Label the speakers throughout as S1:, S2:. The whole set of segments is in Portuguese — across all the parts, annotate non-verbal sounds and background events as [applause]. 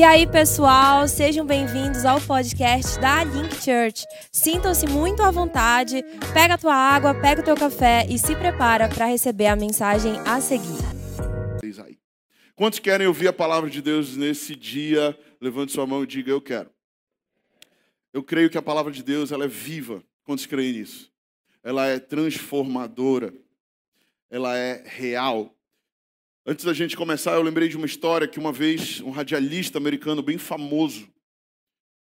S1: E aí, pessoal, sejam bem-vindos ao podcast da Link Church. Sintam-se muito à vontade, pega a tua água, pega o teu café e se prepara para receber a mensagem a seguir.
S2: Quantos querem ouvir a palavra de Deus nesse dia? Levante sua mão e diga: Eu quero. Eu creio que a palavra de Deus ela é viva. Quantos creem nisso? Ela é transformadora. Ela é real. Antes da gente começar, eu lembrei de uma história que uma vez um radialista americano bem famoso,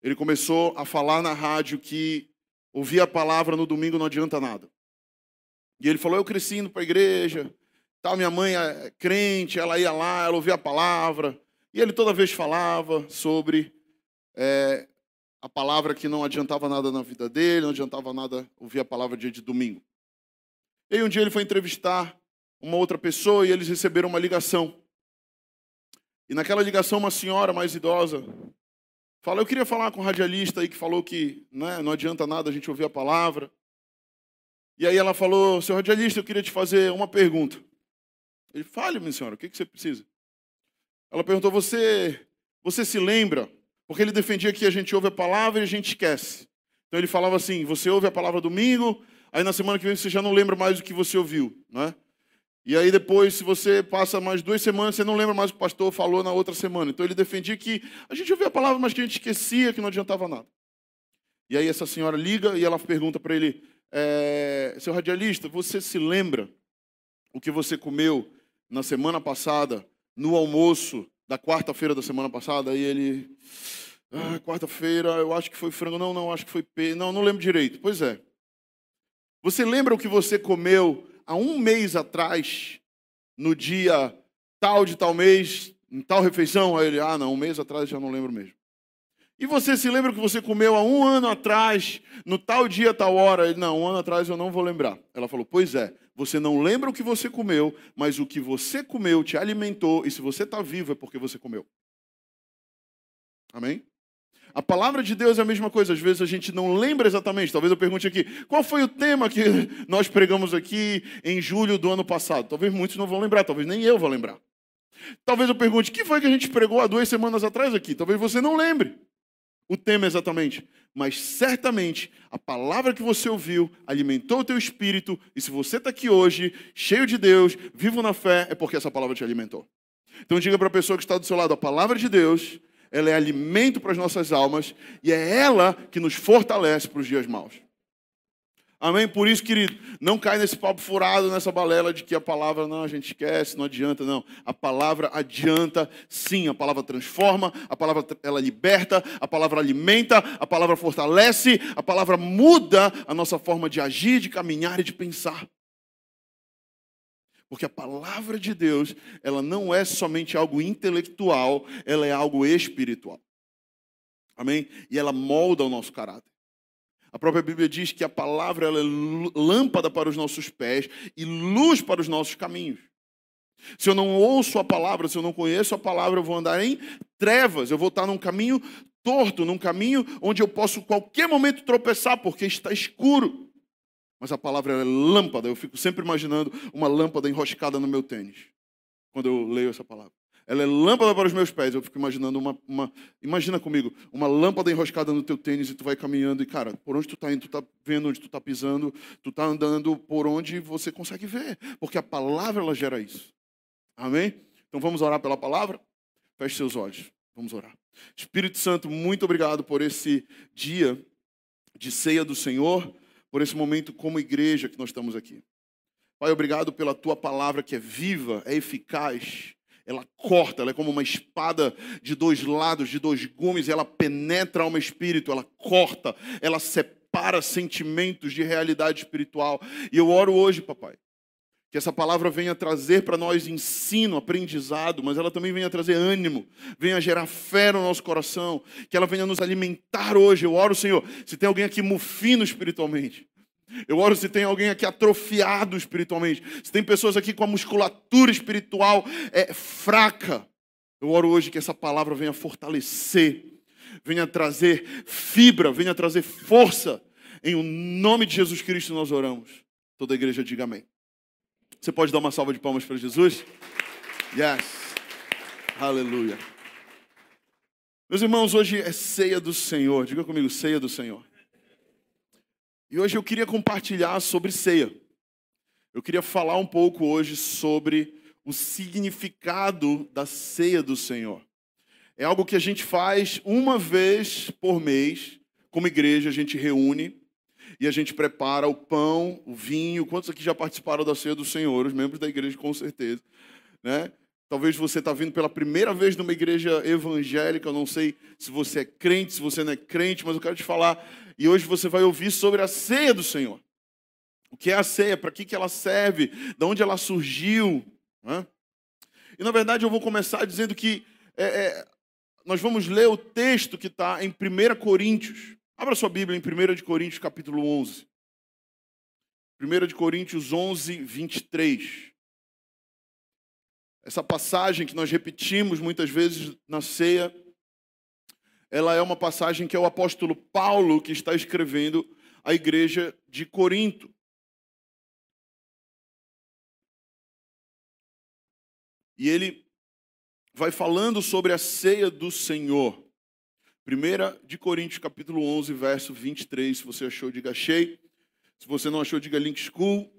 S2: ele começou a falar na rádio que ouvir a palavra no domingo não adianta nada. E ele falou: Eu cresci indo para a igreja, tal, minha mãe é crente, ela ia lá, ela ouvia a palavra. E ele toda vez falava sobre é, a palavra que não adiantava nada na vida dele, não adiantava nada ouvir a palavra dia de domingo. E aí um dia ele foi entrevistar uma outra pessoa e eles receberam uma ligação. E naquela ligação, uma senhora mais idosa fala: Eu queria falar com o radialista aí que falou que né, não adianta nada a gente ouvir a palavra. E aí ela falou: Seu radialista, eu queria te fazer uma pergunta. Ele, fale, minha senhora, o que, que você precisa? Ela perguntou: Você, você se lembra? Porque ele defendia que a gente ouve a palavra e a gente esquece. Então ele falava assim: Você ouve a palavra domingo, aí na semana que vem você já não lembra mais o que você ouviu, não é? E aí depois, se você passa mais duas semanas, você não lembra mais o que o pastor falou na outra semana. Então ele defendia que a gente ouvia a palavra, mas que a gente esquecia, que não adiantava nada. E aí essa senhora liga e ela pergunta para ele, é, seu radialista, você se lembra o que você comeu na semana passada, no almoço da quarta-feira da semana passada? Aí ele, ah, quarta-feira, eu acho que foi frango. Não, não, acho que foi pe... Não, não lembro direito. Pois é. Você lembra o que você comeu há um mês atrás, no dia tal de tal mês, em tal refeição? Aí ele, ah, não, um mês atrás já não lembro mesmo. E você se lembra que você comeu há um ano atrás, no tal dia, tal hora? Ele, não, um ano atrás eu não vou lembrar. Ela falou, pois é, você não lembra o que você comeu, mas o que você comeu te alimentou, e se você está vivo é porque você comeu. Amém? A palavra de Deus é a mesma coisa, às vezes a gente não lembra exatamente. Talvez eu pergunte aqui, qual foi o tema que [laughs] nós pregamos aqui em julho do ano passado? Talvez muitos não vão lembrar, talvez nem eu vou lembrar. Talvez eu pergunte, que foi que a gente pregou há duas semanas atrás aqui? Talvez você não lembre o tema exatamente, mas certamente a palavra que você ouviu alimentou o teu espírito, e se você está aqui hoje, cheio de Deus, vivo na fé, é porque essa palavra te alimentou. Então diga para a pessoa que está do seu lado, a palavra de Deus ela é alimento para as nossas almas e é ela que nos fortalece para os dias maus. Amém? Por isso, querido, não cai nesse papo furado, nessa balela de que a palavra não, a gente esquece, não adianta, não. A palavra adianta, sim, a palavra transforma, a palavra ela liberta, a palavra alimenta, a palavra fortalece, a palavra muda a nossa forma de agir, de caminhar e de pensar. Porque a palavra de Deus, ela não é somente algo intelectual, ela é algo espiritual. Amém? E ela molda o nosso caráter. A própria Bíblia diz que a palavra é lâmpada para os nossos pés e luz para os nossos caminhos. Se eu não ouço a palavra, se eu não conheço a palavra, eu vou andar em trevas, eu vou estar num caminho torto, num caminho onde eu posso qualquer momento tropeçar, porque está escuro. Mas a palavra é lâmpada. Eu fico sempre imaginando uma lâmpada enroscada no meu tênis. Quando eu leio essa palavra. Ela é lâmpada para os meus pés. Eu fico imaginando uma, uma. Imagina comigo, uma lâmpada enroscada no teu tênis e tu vai caminhando. E, cara, por onde tu está indo? Tu está vendo onde tu está pisando. Tu está andando por onde você consegue ver. Porque a palavra ela gera isso. Amém? Então vamos orar pela palavra? Feche seus olhos. Vamos orar. Espírito Santo, muito obrigado por esse dia de ceia do Senhor por esse momento como igreja que nós estamos aqui. Pai, obrigado pela tua palavra que é viva, é eficaz, ela corta, ela é como uma espada de dois lados, de dois gumes, ela penetra alma e espírito, ela corta, ela separa sentimentos de realidade espiritual. E eu oro hoje, papai, que essa palavra venha trazer para nós ensino, aprendizado, mas ela também venha trazer ânimo, venha gerar fé no nosso coração, que ela venha nos alimentar hoje. Eu oro, Senhor, se tem alguém aqui mufino espiritualmente. Eu oro se tem alguém aqui atrofiado espiritualmente. Se tem pessoas aqui com a musculatura espiritual é, fraca. Eu oro hoje que essa palavra venha fortalecer, venha trazer fibra, venha trazer força. Em o nome de Jesus Cristo nós oramos. Toda a igreja diga amém. Você pode dar uma salva de palmas para Jesus? Yes. Aleluia. Meus irmãos, hoje é ceia do Senhor. Diga comigo, ceia do Senhor. E hoje eu queria compartilhar sobre ceia. Eu queria falar um pouco hoje sobre o significado da ceia do Senhor. É algo que a gente faz uma vez por mês, como igreja, a gente reúne e a gente prepara o pão, o vinho. Quantos aqui já participaram da ceia do Senhor? Os membros da igreja, com certeza. Né? Talvez você está vindo pela primeira vez numa igreja evangélica, eu não sei se você é crente, se você não é crente, mas eu quero te falar. E hoje você vai ouvir sobre a ceia do Senhor. O que é a ceia? Para que, que ela serve? De onde ela surgiu? Né? E na verdade eu vou começar dizendo que é, é, nós vamos ler o texto que está em 1 Coríntios. Abra sua Bíblia em 1 Coríntios capítulo 11. 1 Coríntios 11, 23. Essa passagem que nós repetimos muitas vezes na ceia, ela é uma passagem que é o apóstolo Paulo que está escrevendo à igreja de Corinto. E ele vai falando sobre a ceia do Senhor. 1 de Coríntios, capítulo 11, verso 23. Se você achou, diga achei. Se você não achou, diga link school.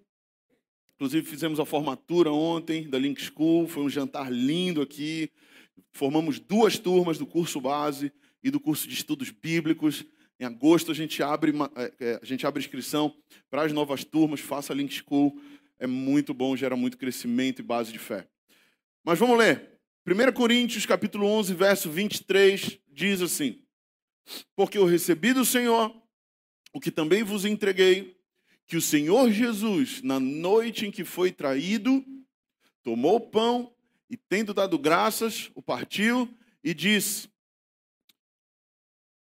S2: Inclusive, fizemos a formatura ontem da Link School, foi um jantar lindo aqui. Formamos duas turmas do curso base e do curso de estudos bíblicos. Em agosto, a gente abre, é, é, a gente abre inscrição para as novas turmas. Faça a Link School, é muito bom, gera muito crescimento e base de fé. Mas vamos ler. 1 Coríntios, capítulo 11, verso 23, diz assim: Porque eu recebi do Senhor o que também vos entreguei, que o Senhor Jesus, na noite em que foi traído, tomou o pão e, tendo dado graças, o partiu e disse: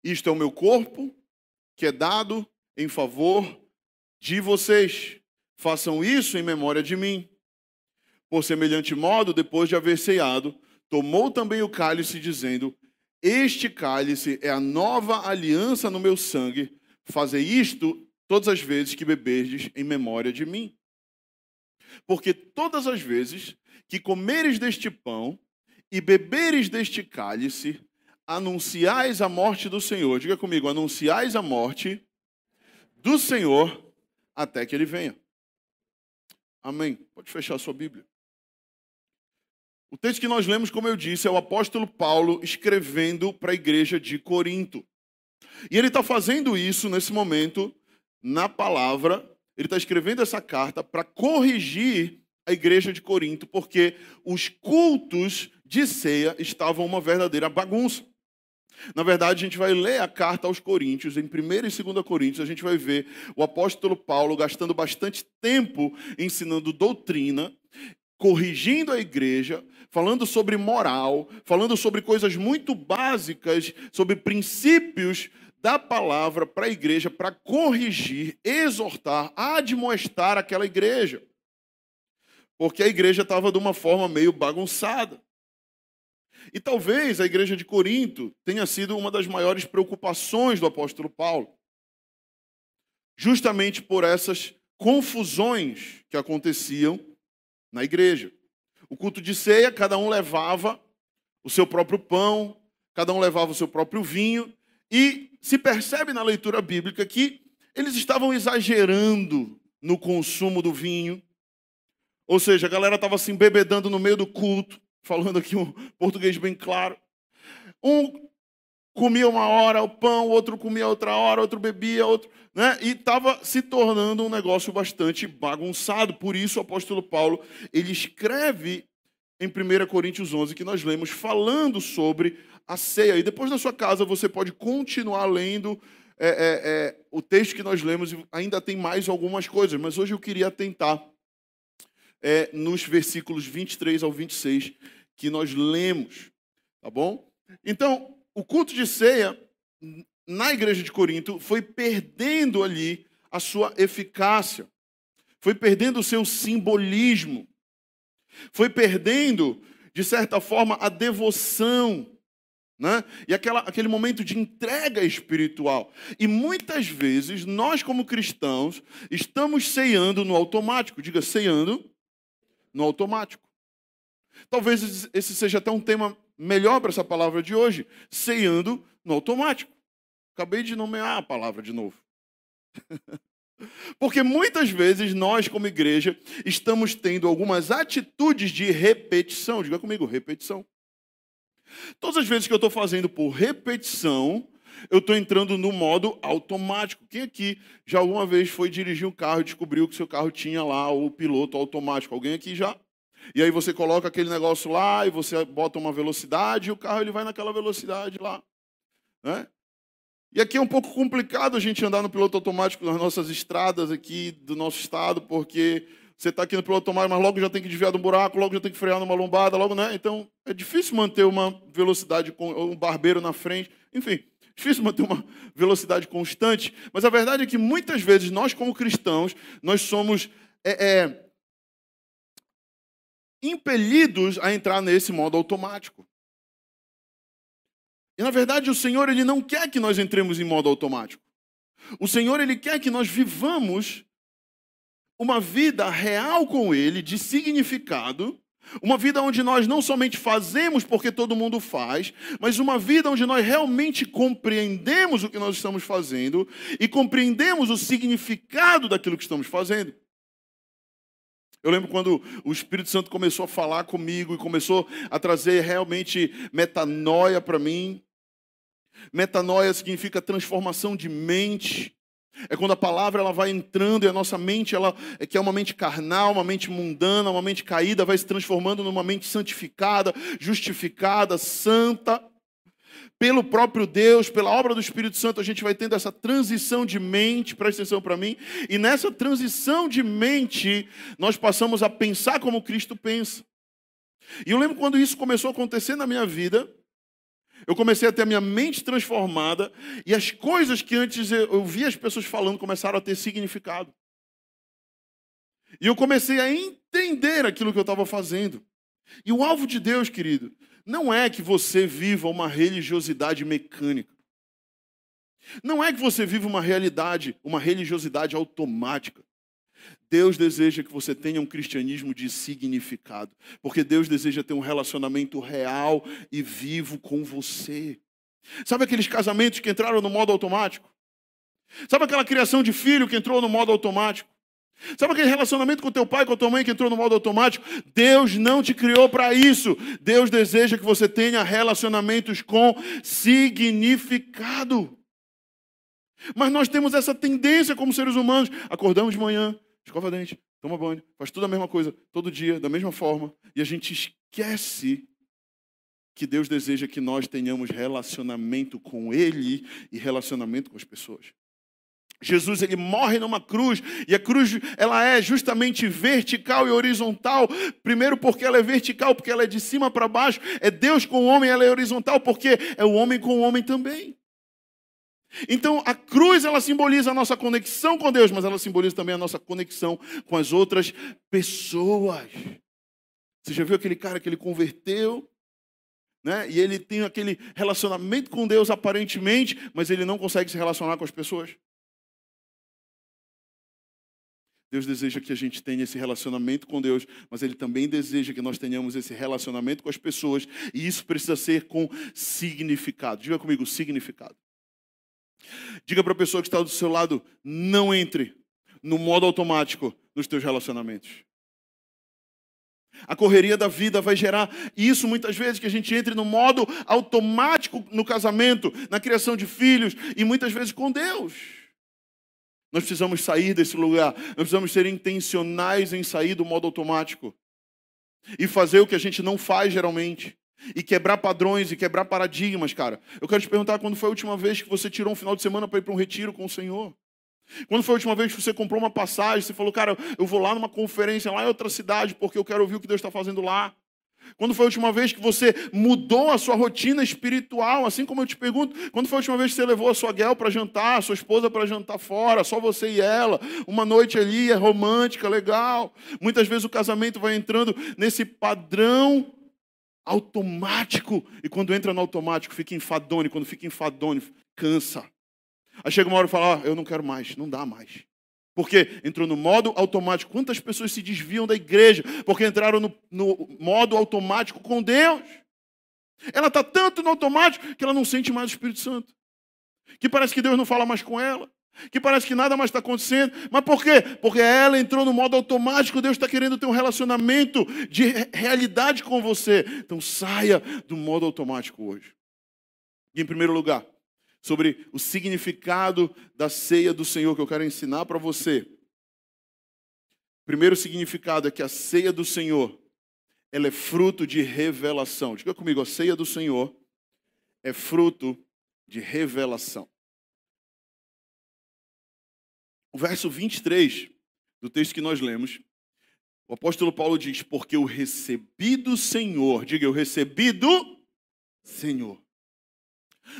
S2: Isto é o meu corpo, que é dado em favor de vocês. Façam isso em memória de mim. Por semelhante modo, depois de haver ceado, tomou também o cálice, dizendo: Este cálice é a nova aliança no meu sangue. Fazei isto todas as vezes que beberdes em memória de mim. Porque todas as vezes que comeres deste pão e beberes deste cálice, anunciais a morte do Senhor. Diga comigo, anunciais a morte do Senhor até que ele venha. Amém. Pode fechar a sua Bíblia. O texto que nós lemos, como eu disse, é o apóstolo Paulo escrevendo para a igreja de Corinto. E ele está fazendo isso nesse momento na palavra, ele está escrevendo essa carta para corrigir a igreja de Corinto, porque os cultos de ceia estavam uma verdadeira bagunça. Na verdade, a gente vai ler a carta aos Coríntios, em 1 e 2 Coríntios, a gente vai ver o apóstolo Paulo gastando bastante tempo ensinando doutrina, corrigindo a igreja, falando sobre moral, falando sobre coisas muito básicas, sobre princípios da palavra para a igreja para corrigir, exortar, admoestar aquela igreja. Porque a igreja estava de uma forma meio bagunçada. E talvez a igreja de Corinto tenha sido uma das maiores preocupações do apóstolo Paulo. Justamente por essas confusões que aconteciam na igreja. O culto de ceia, cada um levava o seu próprio pão, cada um levava o seu próprio vinho, e se percebe na leitura bíblica que eles estavam exagerando no consumo do vinho. Ou seja, a galera estava assim bebedando no meio do culto, [laughs] falando aqui um português bem claro. Um comia uma hora o pão, outro comia outra hora, outro bebia, outro, né? E estava se tornando um negócio bastante bagunçado. Por isso o apóstolo Paulo, ele escreve em 1 Coríntios 11 que nós lemos falando sobre a ceia. E depois na sua casa você pode continuar lendo é, é, é, o texto que nós lemos e ainda tem mais algumas coisas, mas hoje eu queria tentar é, nos versículos 23 ao 26 que nós lemos, tá bom? Então, o culto de ceia na igreja de Corinto foi perdendo ali a sua eficácia, foi perdendo o seu simbolismo, foi perdendo, de certa forma, a devoção né? E aquela, aquele momento de entrega espiritual. E muitas vezes nós, como cristãos, estamos ceando no automático. Diga, ceando no automático. Talvez esse seja até um tema melhor para essa palavra de hoje, ceando no automático. Acabei de nomear a palavra de novo. [laughs] Porque muitas vezes nós, como igreja, estamos tendo algumas atitudes de repetição. Diga comigo, repetição. Todas as vezes que eu estou fazendo por repetição, eu estou entrando no modo automático. Quem aqui já alguma vez foi dirigir um carro e descobriu que seu carro tinha lá o piloto automático? Alguém aqui já? E aí você coloca aquele negócio lá e você bota uma velocidade e o carro ele vai naquela velocidade lá. Né? E aqui é um pouco complicado a gente andar no piloto automático nas nossas estradas aqui do nosso estado, porque você está aqui no piloto automático, mas logo já tem que desviar de um buraco, logo já tem que frear numa lombada, logo, né? Então é difícil manter uma velocidade com um barbeiro na frente, enfim, difícil manter uma velocidade constante. Mas a verdade é que muitas vezes nós, como cristãos, nós somos é, é, impelidos a entrar nesse modo automático. E na verdade o Senhor ele não quer que nós entremos em modo automático. O Senhor ele quer que nós vivamos uma vida real com ele, de significado, uma vida onde nós não somente fazemos porque todo mundo faz, mas uma vida onde nós realmente compreendemos o que nós estamos fazendo e compreendemos o significado daquilo que estamos fazendo. Eu lembro quando o Espírito Santo começou a falar comigo e começou a trazer realmente metanoia para mim. Metanoia significa transformação de mente. É quando a palavra ela vai entrando e a nossa mente, ela é que é uma mente carnal, uma mente mundana, uma mente caída, vai se transformando numa mente santificada, justificada, santa. Pelo próprio Deus, pela obra do Espírito Santo, a gente vai tendo essa transição de mente, presta atenção para mim, e nessa transição de mente, nós passamos a pensar como Cristo pensa. E eu lembro quando isso começou a acontecer na minha vida, eu comecei a ter a minha mente transformada e as coisas que antes eu via as pessoas falando começaram a ter significado. E eu comecei a entender aquilo que eu estava fazendo. E o alvo de Deus, querido, não é que você viva uma religiosidade mecânica. Não é que você viva uma realidade, uma religiosidade automática. Deus deseja que você tenha um cristianismo de significado, porque Deus deseja ter um relacionamento real e vivo com você. Sabe aqueles casamentos que entraram no modo automático? Sabe aquela criação de filho que entrou no modo automático? Sabe aquele relacionamento com teu pai, com a tua mãe que entrou no modo automático? Deus não te criou para isso. Deus deseja que você tenha relacionamentos com significado. Mas nós temos essa tendência como seres humanos. Acordamos de manhã, escova dente, toma banho, faz tudo a mesma coisa, todo dia, da mesma forma, e a gente esquece que Deus deseja que nós tenhamos relacionamento com Ele e relacionamento com as pessoas. Jesus ele morre numa cruz e a cruz ela é justamente vertical e horizontal. Primeiro porque ela é vertical, porque ela é de cima para baixo. É Deus com o homem, ela é horizontal porque é o homem com o homem também. Então, a cruz ela simboliza a nossa conexão com Deus, mas ela simboliza também a nossa conexão com as outras pessoas. Você já viu aquele cara que ele converteu, né? E ele tem aquele relacionamento com Deus aparentemente, mas ele não consegue se relacionar com as pessoas? Deus deseja que a gente tenha esse relacionamento com Deus, mas Ele também deseja que nós tenhamos esse relacionamento com as pessoas, e isso precisa ser com significado. Diga comigo, significado. Diga para a pessoa que está do seu lado: não entre no modo automático nos teus relacionamentos. A correria da vida vai gerar isso muitas vezes, que a gente entre no modo automático no casamento, na criação de filhos e muitas vezes com Deus. Nós precisamos sair desse lugar, nós precisamos ser intencionais em sair do modo automático e fazer o que a gente não faz geralmente. E quebrar padrões e quebrar paradigmas, cara. Eu quero te perguntar quando foi a última vez que você tirou um final de semana para ir para um retiro com o Senhor? Quando foi a última vez que você comprou uma passagem, você falou, cara, eu vou lá numa conferência lá em outra cidade porque eu quero ouvir o que Deus está fazendo lá? Quando foi a última vez que você mudou a sua rotina espiritual? Assim como eu te pergunto, quando foi a última vez que você levou a sua guel para jantar, a sua esposa para jantar fora, só você e ela, uma noite ali é romântica, legal. Muitas vezes o casamento vai entrando nesse padrão automático. E quando entra no automático, fica enfadone. Quando fica enfadone, cansa. Aí chega uma hora e fala: ah, Eu não quero mais, não dá mais. Porque entrou no modo automático. Quantas pessoas se desviam da igreja porque entraram no, no modo automático com Deus? Ela está tanto no automático que ela não sente mais o Espírito Santo. Que parece que Deus não fala mais com ela. Que parece que nada mais está acontecendo. Mas por quê? Porque ela entrou no modo automático. Deus está querendo ter um relacionamento de realidade com você. Então saia do modo automático hoje. E em primeiro lugar, sobre o significado da ceia do Senhor que eu quero ensinar para você. O primeiro significado é que a ceia do Senhor ela é fruto de revelação. Diga comigo, a ceia do Senhor é fruto de revelação. O verso 23 do texto que nós lemos, o apóstolo Paulo diz: Porque eu recebi do Senhor, diga eu recebi do Senhor,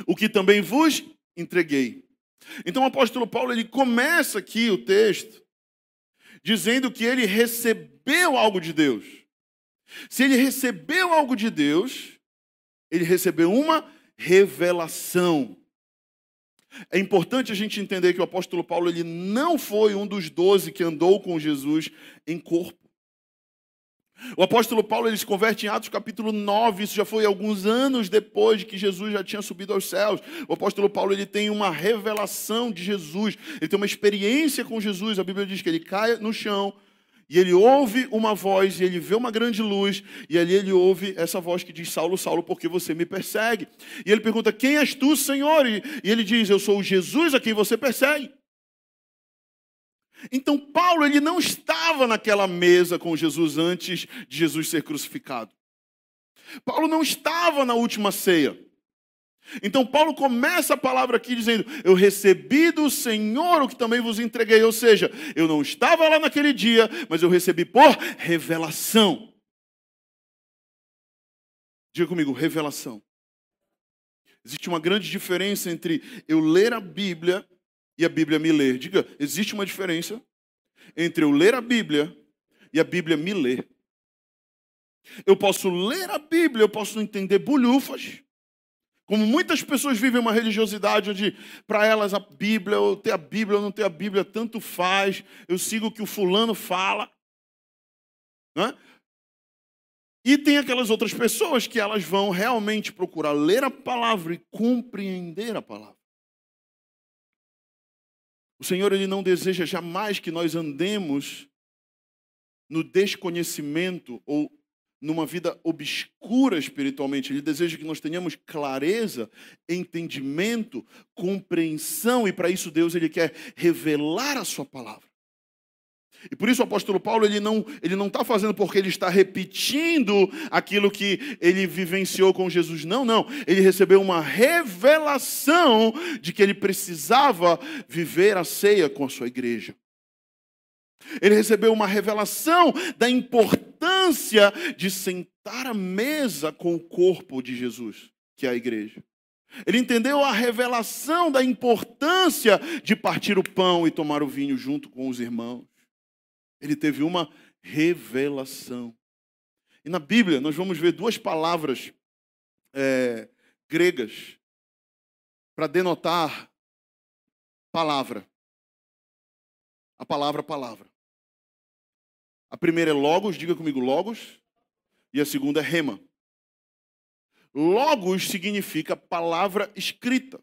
S2: o que também vos entreguei. Então o apóstolo Paulo ele começa aqui o texto dizendo que ele recebeu algo de Deus. Se ele recebeu algo de Deus, ele recebeu uma revelação. É importante a gente entender que o apóstolo Paulo ele não foi um dos doze que andou com Jesus em corpo. O apóstolo Paulo ele se converte em Atos capítulo 9, isso já foi alguns anos depois de que Jesus já tinha subido aos céus. O apóstolo Paulo ele tem uma revelação de Jesus, ele tem uma experiência com Jesus. A Bíblia diz que ele cai no chão, e ele ouve uma voz, e ele vê uma grande luz, e ali ele ouve essa voz que diz: Saulo, Saulo, por que você me persegue? E ele pergunta: Quem és tu, Senhor? E ele diz: Eu sou o Jesus a quem você persegue. Então Paulo ele não estava naquela mesa com Jesus antes de Jesus ser crucificado. Paulo não estava na última ceia. Então Paulo começa a palavra aqui dizendo: Eu recebi do Senhor o que também vos entreguei. Ou seja, eu não estava lá naquele dia, mas eu recebi por revelação. Diga comigo, revelação. Existe uma grande diferença entre eu ler a Bíblia e a Bíblia me ler. Diga, existe uma diferença entre eu ler a Bíblia e a Bíblia me ler. Eu posso ler a Bíblia, eu posso entender bolhufas. Como muitas pessoas vivem uma religiosidade onde, para elas, a Bíblia, ou ter a Bíblia ou não ter a Bíblia, tanto faz, eu sigo o que o fulano fala. Né? E tem aquelas outras pessoas que elas vão realmente procurar ler a palavra e compreender a palavra. O Senhor ele não deseja jamais que nós andemos no desconhecimento ou numa vida obscura espiritualmente. Ele deseja que nós tenhamos clareza, entendimento, compreensão, e para isso Deus ele quer revelar a sua palavra. E por isso o apóstolo Paulo ele não ele não está fazendo porque ele está repetindo aquilo que ele vivenciou com Jesus. Não, não. Ele recebeu uma revelação de que ele precisava viver a ceia com a sua igreja. Ele recebeu uma revelação da importância de sentar à mesa com o corpo de Jesus, que é a igreja. Ele entendeu a revelação da importância de partir o pão e tomar o vinho junto com os irmãos. Ele teve uma revelação. E na Bíblia nós vamos ver duas palavras é, gregas para denotar palavra. A palavra, palavra. A primeira é logos, diga comigo logos. E a segunda é rema. Logos significa palavra escrita.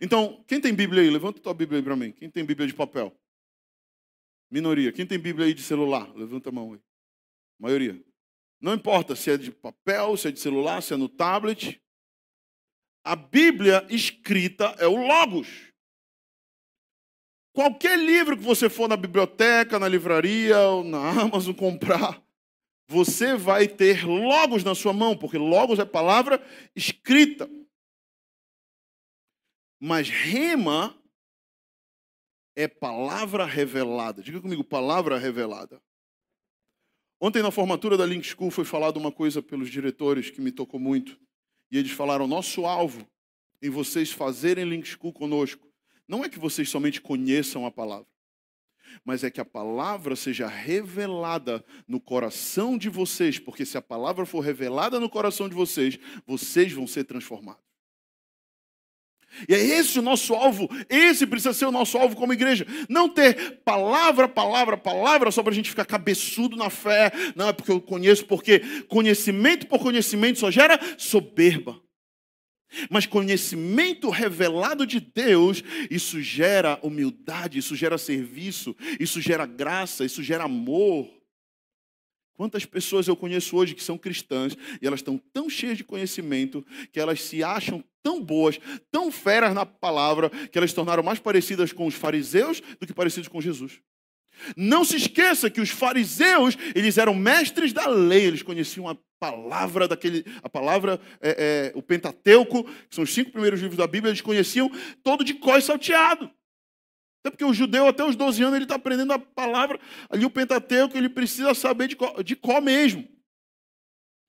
S2: Então, quem tem Bíblia aí? Levanta tua Bíblia aí para mim. Quem tem Bíblia de papel? Minoria. Quem tem Bíblia aí de celular? Levanta a mão aí. Maioria. Não importa se é de papel, se é de celular, se é no tablet. A Bíblia escrita é o Logos. Qualquer livro que você for na biblioteca, na livraria ou na [laughs] Amazon comprar, você vai ter logos na sua mão, porque logos é palavra escrita. Mas rema é palavra revelada. Diga comigo, palavra revelada. Ontem na formatura da Link School foi falado uma coisa pelos diretores que me tocou muito. E eles falaram: nosso alvo em vocês fazerem Link School conosco não é que vocês somente conheçam a palavra, mas é que a palavra seja revelada no coração de vocês, porque se a palavra for revelada no coração de vocês, vocês vão ser transformados. E é esse o nosso alvo, esse precisa ser o nosso alvo como igreja. Não ter palavra, palavra, palavra só para a gente ficar cabeçudo na fé. Não, é porque eu conheço, porque conhecimento por conhecimento só gera soberba. Mas conhecimento revelado de Deus, isso gera humildade, isso gera serviço, isso gera graça, isso gera amor. Quantas pessoas eu conheço hoje que são cristãs e elas estão tão cheias de conhecimento que elas se acham tão boas, tão feras na palavra, que elas se tornaram mais parecidas com os fariseus do que parecidos com Jesus. Não se esqueça que os fariseus, eles eram mestres da lei, eles conheciam a palavra daquele, a palavra, é, é, o Pentateuco, que são os cinco primeiros livros da Bíblia, eles conheciam todo de có salteado. Até porque o judeu, até os 12 anos, ele está aprendendo a palavra, ali o Pentateuco, ele precisa saber de qual, de qual mesmo.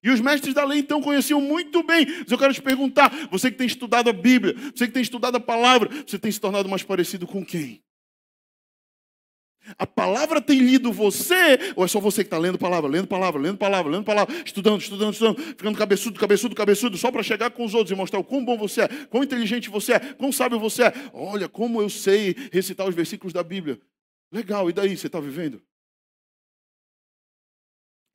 S2: E os mestres da lei então conheciam muito bem. Mas eu quero te perguntar: você que tem estudado a Bíblia, você que tem estudado a palavra, você tem se tornado mais parecido com quem? A palavra tem lido você, ou é só você que está lendo palavra, lendo palavra, lendo palavra, lendo palavra, estudando, estudando, estudando, ficando cabeçudo, cabeçudo, cabeçudo, só para chegar com os outros e mostrar o quão bom você é, quão inteligente você é, quão sábio você é. Olha como eu sei recitar os versículos da Bíblia. Legal, e daí? Você está vivendo?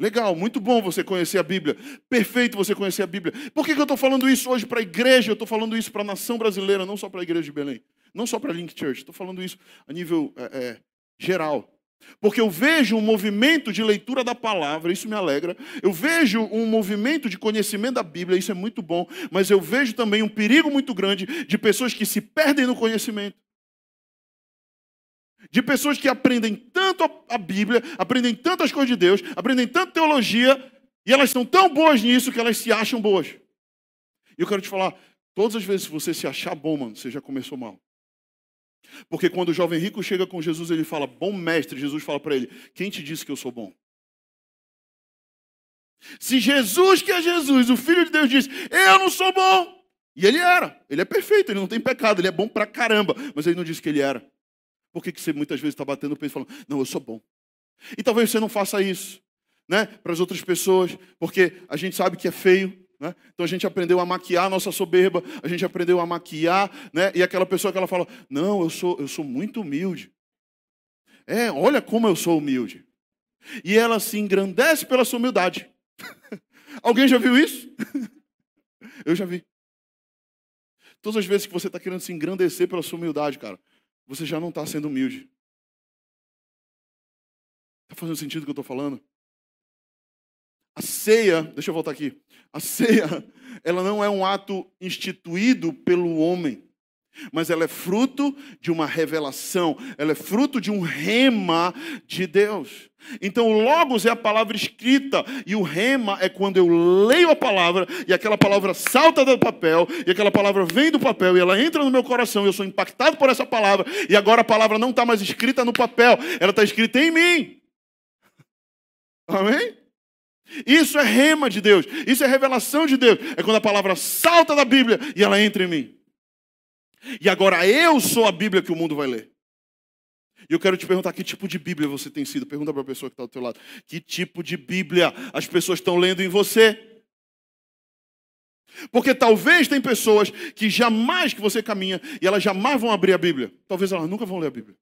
S2: Legal, muito bom você conhecer a Bíblia. Perfeito você conhecer a Bíblia. Por que, que eu estou falando isso hoje para a igreja? Eu estou falando isso para a nação brasileira, não só para a igreja de Belém. Não só para a Link Church. Estou falando isso a nível é, é, geral. Porque eu vejo um movimento de leitura da palavra, isso me alegra. Eu vejo um movimento de conhecimento da Bíblia, isso é muito bom. Mas eu vejo também um perigo muito grande de pessoas que se perdem no conhecimento. De pessoas que aprendem tanto a Bíblia, aprendem tantas coisas de Deus, aprendem tanto teologia, e elas são tão boas nisso que elas se acham boas. E eu quero te falar, todas as vezes que você se achar bom, mano, você já começou mal. Porque quando o jovem rico chega com Jesus, ele fala, bom mestre, Jesus fala para ele, quem te disse que eu sou bom? Se Jesus, que é Jesus, o Filho de Deus, diz, eu não sou bom. E ele era, ele é perfeito, ele não tem pecado, ele é bom pra caramba, mas ele não disse que ele era. Por que, que você muitas vezes está batendo o peito falando, não, eu sou bom? E talvez você não faça isso, né, para as outras pessoas, porque a gente sabe que é feio, né? Então a gente aprendeu a maquiar a nossa soberba, a gente aprendeu a maquiar, né? e aquela pessoa que ela fala: Não, eu sou, eu sou muito humilde. É, olha como eu sou humilde. E ela se engrandece pela sua humildade. [laughs] Alguém já viu isso? [laughs] eu já vi. Todas as vezes que você está querendo se engrandecer pela sua humildade, cara, você já não está sendo humilde. Está fazendo sentido o que eu estou falando? A ceia, deixa eu voltar aqui. A ceia, ela não é um ato instituído pelo homem, mas ela é fruto de uma revelação, ela é fruto de um rema de Deus. Então, o Logos é a palavra escrita, e o rema é quando eu leio a palavra, e aquela palavra salta do papel, e aquela palavra vem do papel, e ela entra no meu coração, e eu sou impactado por essa palavra, e agora a palavra não está mais escrita no papel, ela está escrita em mim. Amém? Isso é rema de Deus, isso é revelação de Deus. É quando a palavra salta da Bíblia e ela entra em mim. E agora eu sou a Bíblia que o mundo vai ler. E eu quero te perguntar que tipo de Bíblia você tem sido. Pergunta para a pessoa que está do teu lado. Que tipo de Bíblia as pessoas estão lendo em você? Porque talvez tem pessoas que jamais que você caminha e elas jamais vão abrir a Bíblia. Talvez elas nunca vão ler a Bíblia.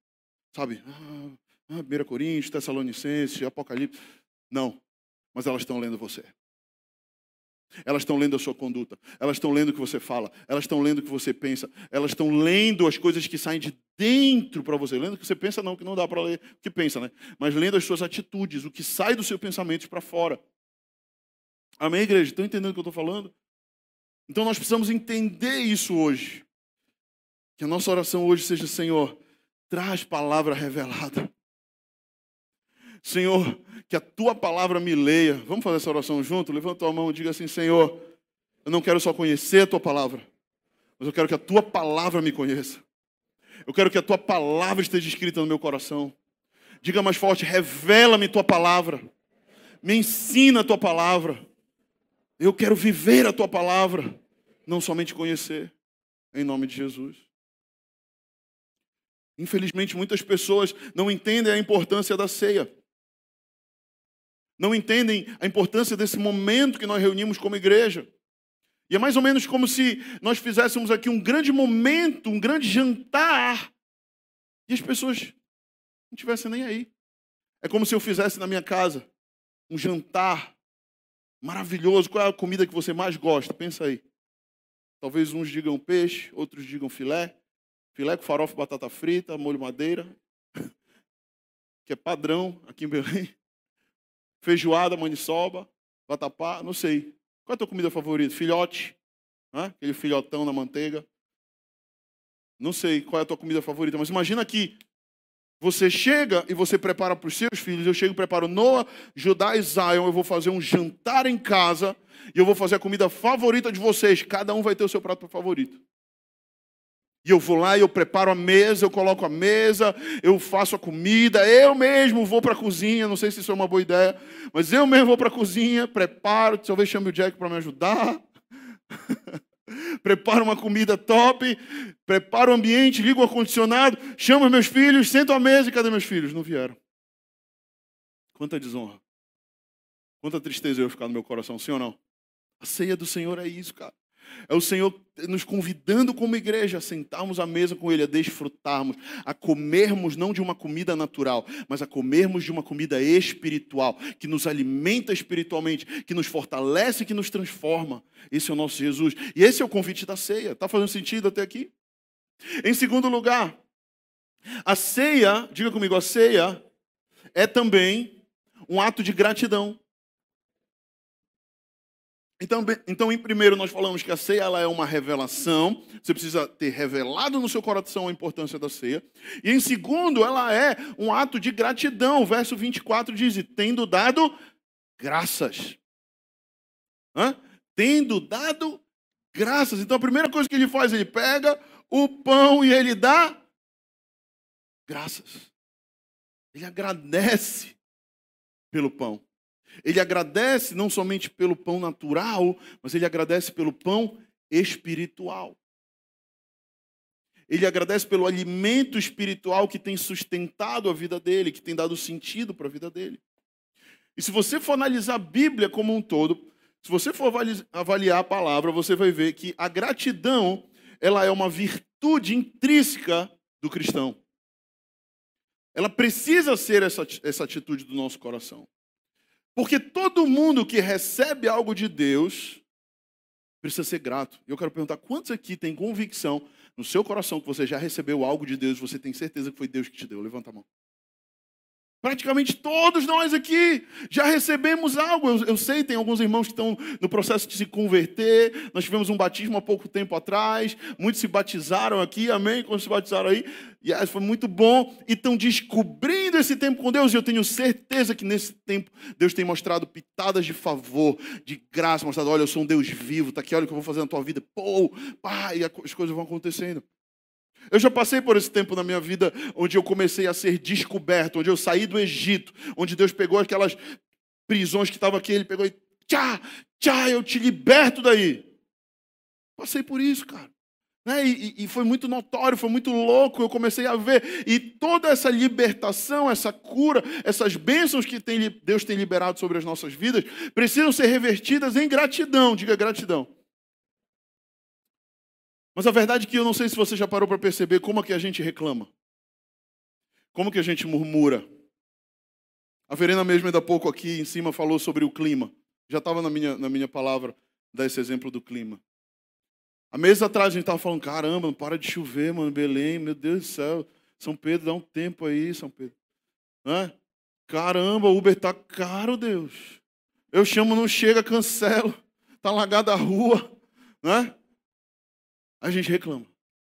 S2: Sabe? Ah, 1 ah, Coríntios, Tessalonicenses, Apocalipse. Não mas elas estão lendo você. Elas estão lendo a sua conduta, elas estão lendo o que você fala, elas estão lendo o que você pensa, elas estão lendo as coisas que saem de dentro para você. Lendo o que você pensa, não, que não dá para ler o que pensa, né? Mas lendo as suas atitudes, o que sai do seu pensamento para fora. Amém, igreja? Estão entendendo o que eu estou falando? Então nós precisamos entender isso hoje. Que a nossa oração hoje seja, Senhor, traz palavra revelada. Senhor, que a tua palavra me leia. Vamos fazer essa oração junto? Levanta a mão e diga assim: Senhor, eu não quero só conhecer a tua palavra, mas eu quero que a tua palavra me conheça. Eu quero que a tua palavra esteja escrita no meu coração. Diga mais forte: revela-me tua palavra. Me ensina a tua palavra. Eu quero viver a tua palavra, não somente conhecer. Em nome de Jesus. Infelizmente, muitas pessoas não entendem a importância da ceia não entendem a importância desse momento que nós reunimos como igreja. E é mais ou menos como se nós fizéssemos aqui um grande momento, um grande jantar, e as pessoas não estivessem nem aí. É como se eu fizesse na minha casa um jantar maravilhoso. Qual é a comida que você mais gosta? Pensa aí. Talvez uns digam peixe, outros digam filé. Filé com farofa, batata frita, molho madeira, [laughs] que é padrão aqui em Belém. Feijoada, maniçoba, vatapá, não sei. Qual é a tua comida favorita? Filhote? Né? Aquele filhotão na manteiga. Não sei qual é a tua comida favorita, mas imagina que você chega e você prepara para os seus filhos. Eu chego e preparo Noah, Judá e Zion. Eu vou fazer um jantar em casa e eu vou fazer a comida favorita de vocês. Cada um vai ter o seu prato favorito. E eu vou lá e eu preparo a mesa, eu coloco a mesa, eu faço a comida, eu mesmo vou para a cozinha, não sei se isso é uma boa ideia, mas eu mesmo vou para a cozinha, preparo, talvez chame o Jack para me ajudar. [laughs] preparo uma comida top, preparo o ambiente, ligo o ar-condicionado, chamo meus filhos, sento à mesa e cadê meus filhos? Não vieram. Quanta desonra. Quanta tristeza eu ia ficar no meu coração, sim ou não? A ceia do Senhor é isso, cara. É o Senhor nos convidando como igreja a sentarmos à mesa com Ele, a desfrutarmos, a comermos não de uma comida natural, mas a comermos de uma comida espiritual, que nos alimenta espiritualmente, que nos fortalece, que nos transforma. Esse é o nosso Jesus. E esse é o convite da ceia. Está fazendo sentido até aqui? Em segundo lugar, a ceia, diga comigo, a ceia é também um ato de gratidão. Então, então, em primeiro, nós falamos que a ceia ela é uma revelação. Você precisa ter revelado no seu coração a importância da ceia. E em segundo, ela é um ato de gratidão. O verso 24 diz: tendo dado graças. Hã? Tendo dado graças. Então, a primeira coisa que ele faz, ele pega o pão e ele dá graças. Ele agradece pelo pão. Ele agradece não somente pelo pão natural, mas ele agradece pelo pão espiritual. Ele agradece pelo alimento espiritual que tem sustentado a vida dele, que tem dado sentido para a vida dele. E se você for analisar a Bíblia como um todo, se você for avaliar a palavra, você vai ver que a gratidão, ela é uma virtude intrínseca do cristão. Ela precisa ser essa, essa atitude do nosso coração. Porque todo mundo que recebe algo de Deus precisa ser grato. Eu quero perguntar: quantos aqui têm convicção no seu coração que você já recebeu algo de Deus, você tem certeza que foi Deus que te deu? Levanta a mão. Praticamente todos nós aqui já recebemos algo. Eu, eu, sei, tem alguns irmãos que estão no processo de se converter. Nós tivemos um batismo há pouco tempo atrás. Muitos se batizaram aqui, amém? Quando se batizaram aí. E foi muito bom. E estão descobrindo esse tempo com Deus. E eu tenho certeza que nesse tempo Deus tem mostrado pitadas de favor, de graça. Mostrado, olha, eu sou um Deus vivo. Está aqui, olha o que eu vou fazer na tua vida. Pô, pá, e as coisas vão acontecendo. Eu já passei por esse tempo na minha vida onde eu comecei a ser descoberto, onde eu saí do Egito, onde Deus pegou aquelas prisões que estavam aqui, Ele pegou e tchá, tchá, eu te liberto daí. Passei por isso, cara. Né? E, e, foi muito notório, foi muito louco. Eu comecei a ver. E toda essa libertação, essa cura, essas bênçãos que tem, Deus tem liberado sobre as nossas vidas, precisam ser revertidas em gratidão. Diga gratidão. Mas a verdade é que eu não sei se você já parou para perceber como é que a gente reclama. Como que a gente murmura. A Verena mesmo ainda há pouco aqui em cima falou sobre o clima. Já estava na minha, na minha palavra dar esse exemplo do clima. Há meses atrás a gente estava falando, caramba, não para de chover, mano, Belém, meu Deus do céu. São Pedro, dá um tempo aí, São Pedro. Hã? Caramba, Uber tá caro, Deus. Eu chamo, não chega, cancelo. Tá lagada a rua. Né? A gente reclama.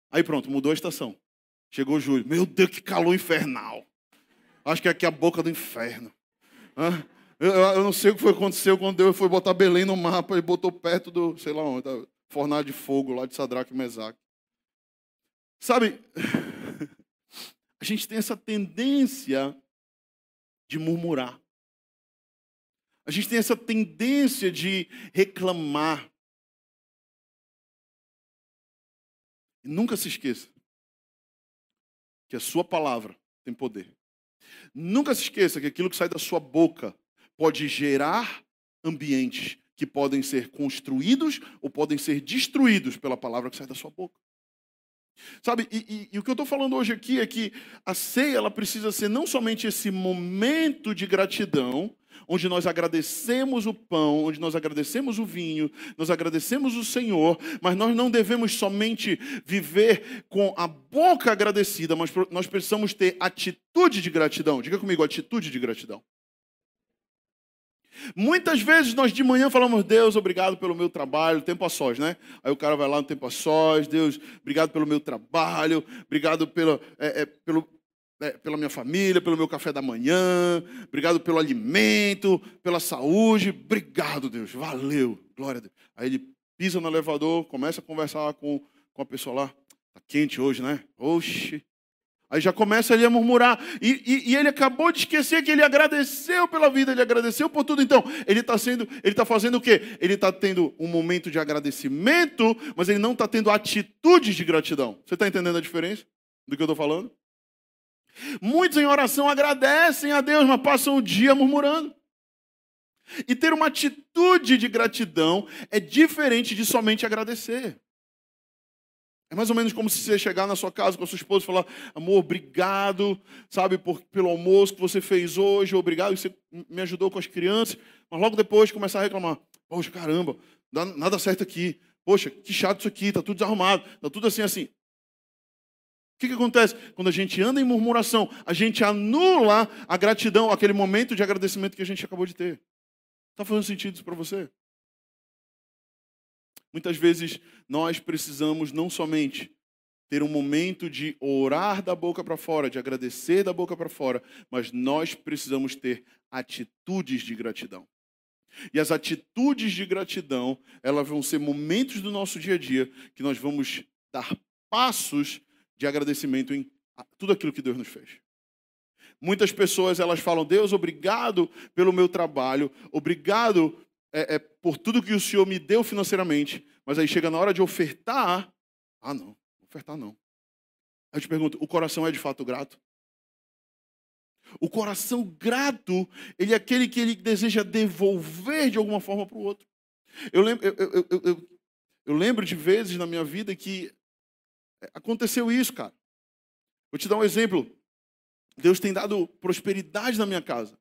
S2: Aí pronto, mudou a estação. Chegou julho. Meu Deus, que calor infernal. Acho que aqui é a boca do inferno. Eu, não sei o que foi aconteceu quando Deus foi botar Belém no mapa e botou perto do, sei lá onde, fornalha de fogo lá de Sadraque e Mesaque. Sabe, [laughs] a gente tem essa tendência de murmurar. A gente tem essa tendência de reclamar. E nunca se esqueça que a sua palavra tem poder. Nunca se esqueça que aquilo que sai da sua boca pode gerar ambientes que podem ser construídos ou podem ser destruídos pela palavra que sai da sua boca. Sabe, e, e, e o que eu estou falando hoje aqui é que a ceia ela precisa ser não somente esse momento de gratidão, onde nós agradecemos o pão, onde nós agradecemos o vinho, nós agradecemos o Senhor, mas nós não devemos somente viver com a boca agradecida, mas nós precisamos ter atitude de gratidão. Diga comigo, atitude de gratidão. Muitas vezes nós de manhã falamos, Deus, obrigado pelo meu trabalho, tempo a sós, né? Aí o cara vai lá no tempo a sós, Deus, obrigado pelo meu trabalho, obrigado pelo, é, é, pelo, é, pela minha família, pelo meu café da manhã, obrigado pelo alimento, pela saúde, obrigado, Deus, valeu, glória a Deus. Aí ele pisa no elevador, começa a conversar com, com a pessoa lá, tá quente hoje, né? Oxe, Aí já começa ele a murmurar. E, e, e, ele acabou de esquecer que ele agradeceu pela vida, ele agradeceu por tudo. Então, ele está sendo, ele está fazendo o quê? Ele está tendo um momento de agradecimento, mas ele não está tendo atitudes de gratidão. Você está entendendo a diferença do que eu estou falando? Muitos em oração agradecem a Deus, mas passam o dia murmurando. E ter uma atitude de gratidão é diferente de somente agradecer. É mais ou menos como se você chegar na sua casa com a sua esposa e falar: amor, obrigado, sabe, por, pelo almoço que você fez hoje, obrigado, você me ajudou com as crianças. Mas logo depois começar a reclamar: poxa, caramba, nada certo aqui. Poxa, que chato isso aqui, está tudo desarrumado, está tudo assim, assim. O que, que acontece? Quando a gente anda em murmuração, a gente anula a gratidão, aquele momento de agradecimento que a gente acabou de ter. Está fazendo sentido isso para você? Muitas vezes nós precisamos não somente ter um momento de orar da boca para fora, de agradecer da boca para fora, mas nós precisamos ter atitudes de gratidão. E as atitudes de gratidão, elas vão ser momentos do nosso dia a dia que nós vamos dar passos de agradecimento em tudo aquilo que Deus nos fez. Muitas pessoas elas falam: "Deus, obrigado pelo meu trabalho, obrigado é, é, por tudo que o Senhor me deu financeiramente, mas aí chega na hora de ofertar, ah não, ofertar não. Aí eu te pergunto, o coração é de fato grato? O coração grato, ele é aquele que ele deseja devolver de alguma forma para o outro. Eu lembro, eu, eu, eu, eu, lembro de vezes na minha vida que aconteceu isso, cara. Vou te dar um exemplo. Deus tem dado prosperidade na minha casa.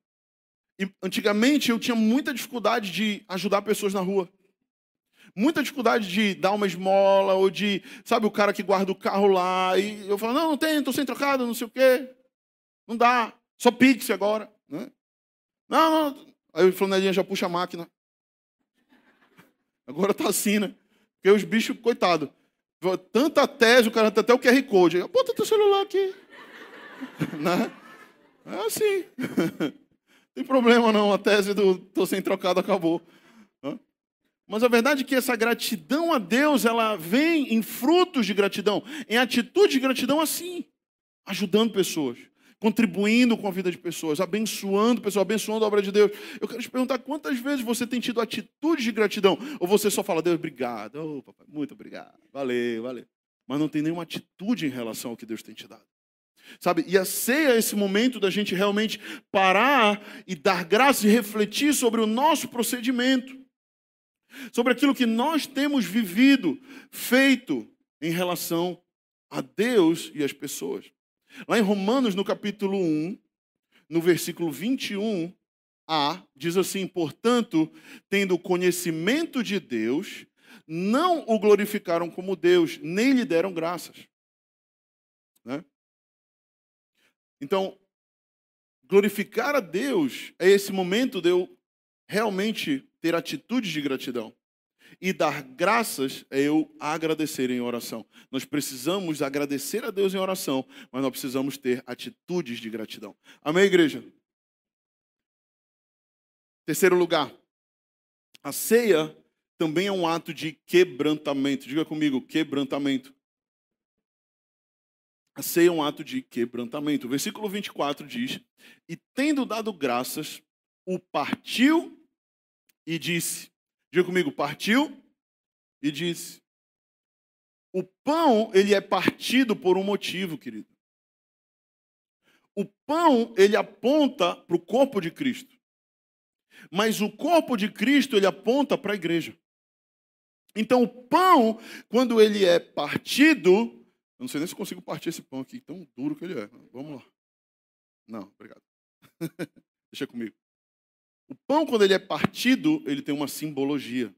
S2: E antigamente eu tinha muita dificuldade de ajudar pessoas na rua. Muita dificuldade de dar uma esmola, ou de, sabe, o cara que guarda o carro lá, e eu falo, não, não tem, estou sem trocado, não sei o quê. Não dá, só Pix agora. Né? Não, não. Aí o flanelinha já puxa a máquina. [laughs] Agora tá assim, né? Porque os bichos, coitado, tanta tese, o cara tem até o QR Code. Bota teu celular aqui. [laughs] né? É assim. [laughs] tem problema não, a tese do tô sem trocado acabou. Mas a verdade é que essa gratidão a Deus, ela vem em frutos de gratidão, em atitude de gratidão assim, ajudando pessoas, contribuindo com a vida de pessoas, abençoando pessoas, abençoando a obra de Deus. Eu quero te perguntar quantas vezes você tem tido atitude de gratidão, ou você só fala, Deus, obrigado, oh, papai, muito obrigado, valeu, valeu. Mas não tem nenhuma atitude em relação ao que Deus tem te dado. Sabe? E a ceia é esse momento da gente realmente parar e dar graça e refletir sobre o nosso procedimento, sobre aquilo que nós temos vivido, feito em relação a Deus e as pessoas. Lá em Romanos, no capítulo 1, no versículo 21a, diz assim: Portanto, tendo conhecimento de Deus, não o glorificaram como Deus, nem lhe deram graças. Né? Então, glorificar a Deus é esse momento de eu realmente ter atitudes de gratidão. E dar graças é eu agradecer em oração. Nós precisamos agradecer a Deus em oração, mas nós precisamos ter atitudes de gratidão. Amém, igreja? Terceiro lugar, a ceia também é um ato de quebrantamento. Diga comigo, quebrantamento. A ceia é um ato de quebrantamento. O versículo 24 diz: E tendo dado graças, o partiu e disse: Diga comigo, partiu e disse. O pão, ele é partido por um motivo, querido. O pão, ele aponta para o corpo de Cristo. Mas o corpo de Cristo, ele aponta para a igreja. Então, o pão, quando ele é partido, eu não sei nem se consigo partir esse pão aqui, tão duro que ele é. Vamos lá. Não, obrigado. [laughs] Deixa comigo. O pão, quando ele é partido, ele tem uma simbologia.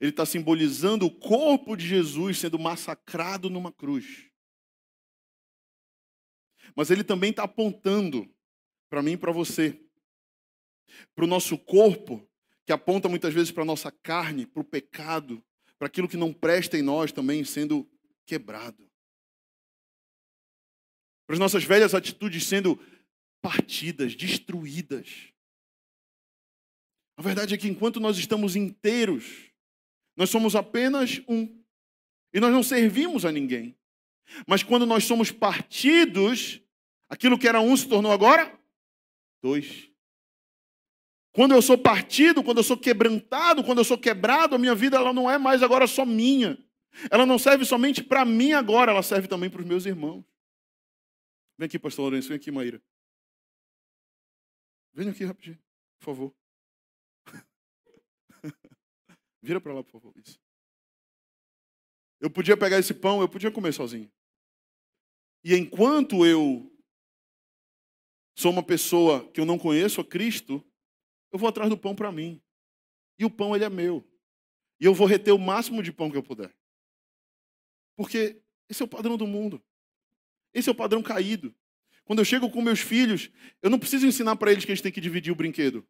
S2: Ele está simbolizando o corpo de Jesus sendo massacrado numa cruz. Mas ele também está apontando para mim e para você, para o nosso corpo, que aponta muitas vezes para a nossa carne, para o pecado, para aquilo que não presta em nós também sendo quebrado. Para as nossas velhas atitudes sendo partidas, destruídas. A verdade é que enquanto nós estamos inteiros, nós somos apenas um. E nós não servimos a ninguém. Mas quando nós somos partidos, aquilo que era um se tornou agora dois. Quando eu sou partido, quando eu sou quebrantado, quando eu sou quebrado, a minha vida ela não é mais agora só minha. Ela não serve somente para mim agora, ela serve também para os meus irmãos. Vem aqui, pastor Lourenço, vem aqui, Maíra. Venha aqui rapidinho, por favor. Vira para lá, por favor. Isso. Eu podia pegar esse pão, eu podia comer sozinho. E enquanto eu sou uma pessoa que eu não conheço a Cristo, eu vou atrás do pão para mim. E o pão ele é meu. E eu vou reter o máximo de pão que eu puder. Porque esse é o padrão do mundo. Esse é o padrão caído. Quando eu chego com meus filhos, eu não preciso ensinar para eles que eles têm que dividir o brinquedo.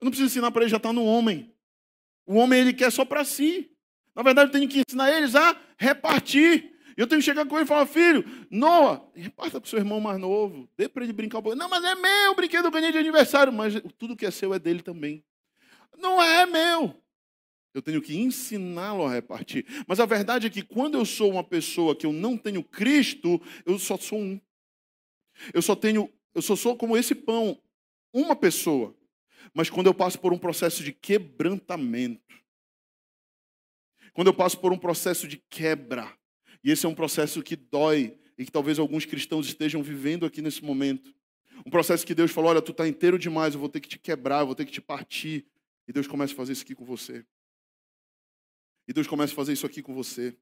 S2: Eu não preciso ensinar para eles já estar tá no homem. O homem ele quer só para si. Na verdade, eu tenho que ensinar eles a repartir. Eu tenho que chegar com ele e falar, filho, Noah, reparta com seu irmão mais novo, dê para ele brincar. Não, mas é meu, o brinquedo eu ganhei de aniversário, mas tudo que é seu é dele também. Não é meu. Eu tenho que ensiná-lo a repartir. Mas a verdade é que quando eu sou uma pessoa que eu não tenho Cristo, eu só sou um. Eu só tenho, eu só sou como esse pão, uma pessoa. Mas quando eu passo por um processo de quebrantamento, quando eu passo por um processo de quebra, e esse é um processo que dói e que talvez alguns cristãos estejam vivendo aqui nesse momento. Um processo que Deus falou: olha, tu está inteiro demais, eu vou ter que te quebrar, eu vou ter que te partir. E Deus começa a fazer isso aqui com você. E Deus começa a fazer isso aqui com você.